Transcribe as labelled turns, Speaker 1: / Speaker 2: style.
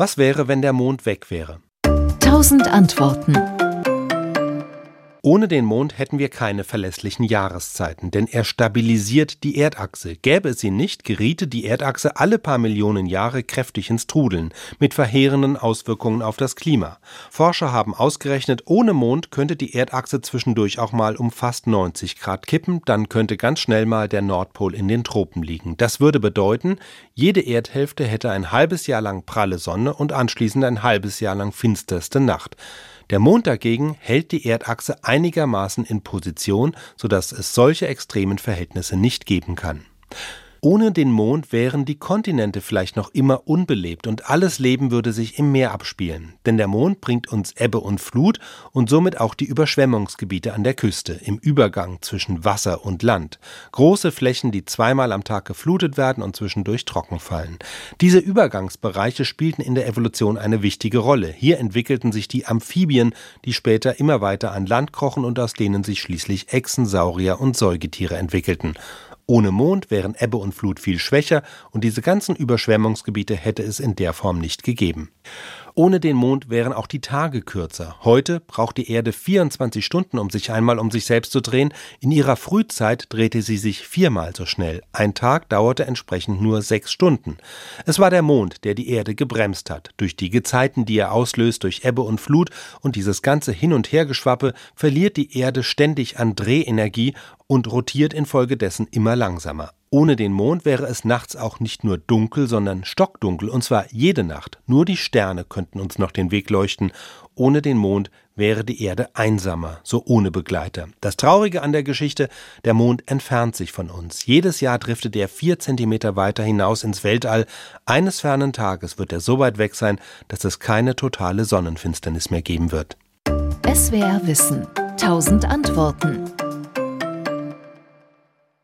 Speaker 1: Was wäre, wenn der Mond weg wäre?
Speaker 2: Tausend Antworten.
Speaker 1: Ohne den Mond hätten wir keine verlässlichen Jahreszeiten, denn er stabilisiert die Erdachse. Gäbe es ihn nicht, geriete die Erdachse alle paar Millionen Jahre kräftig ins Trudeln, mit verheerenden Auswirkungen auf das Klima. Forscher haben ausgerechnet, ohne Mond könnte die Erdachse zwischendurch auch mal um fast 90 Grad kippen, dann könnte ganz schnell mal der Nordpol in den Tropen liegen. Das würde bedeuten, jede Erdhälfte hätte ein halbes Jahr lang pralle Sonne und anschließend ein halbes Jahr lang finsterste Nacht. Der Mond dagegen hält die Erdachse einigermaßen in Position, sodass es solche extremen Verhältnisse nicht geben kann. Ohne den Mond wären die Kontinente vielleicht noch immer unbelebt und alles Leben würde sich im Meer abspielen. Denn der Mond bringt uns Ebbe und Flut und somit auch die Überschwemmungsgebiete an der Küste im Übergang zwischen Wasser und Land. Große Flächen, die zweimal am Tag geflutet werden und zwischendurch trocken fallen. Diese Übergangsbereiche spielten in der Evolution eine wichtige Rolle. Hier entwickelten sich die Amphibien, die später immer weiter an Land krochen und aus denen sich schließlich Echsen, Saurier und Säugetiere entwickelten. Ohne Mond wären Ebbe und Flut viel schwächer und diese ganzen Überschwemmungsgebiete hätte es in der Form nicht gegeben. Ohne den Mond wären auch die Tage kürzer. Heute braucht die Erde 24 Stunden, um sich einmal um sich selbst zu drehen. In ihrer Frühzeit drehte sie sich viermal so schnell. Ein Tag dauerte entsprechend nur sechs Stunden. Es war der Mond, der die Erde gebremst hat. Durch die Gezeiten, die er auslöst, durch Ebbe und Flut und dieses ganze Hin- und Hergeschwappe verliert die Erde ständig an Drehenergie und rotiert infolgedessen immer langsamer. Ohne den Mond wäre es nachts auch nicht nur dunkel, sondern stockdunkel, und zwar jede Nacht. Nur die Sterne könnten uns noch den Weg leuchten. Ohne den Mond wäre die Erde einsamer, so ohne Begleiter. Das Traurige an der Geschichte, der Mond entfernt sich von uns. Jedes Jahr driftet er vier Zentimeter weiter hinaus ins Weltall. Eines fernen Tages wird er so weit weg sein, dass es keine totale Sonnenfinsternis mehr geben wird.
Speaker 2: SWR Wissen. Tausend Antworten.